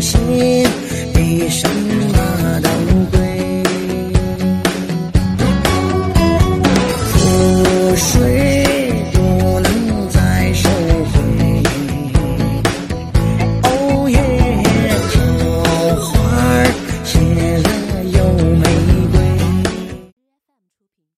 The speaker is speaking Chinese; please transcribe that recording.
心比什么都贵覆水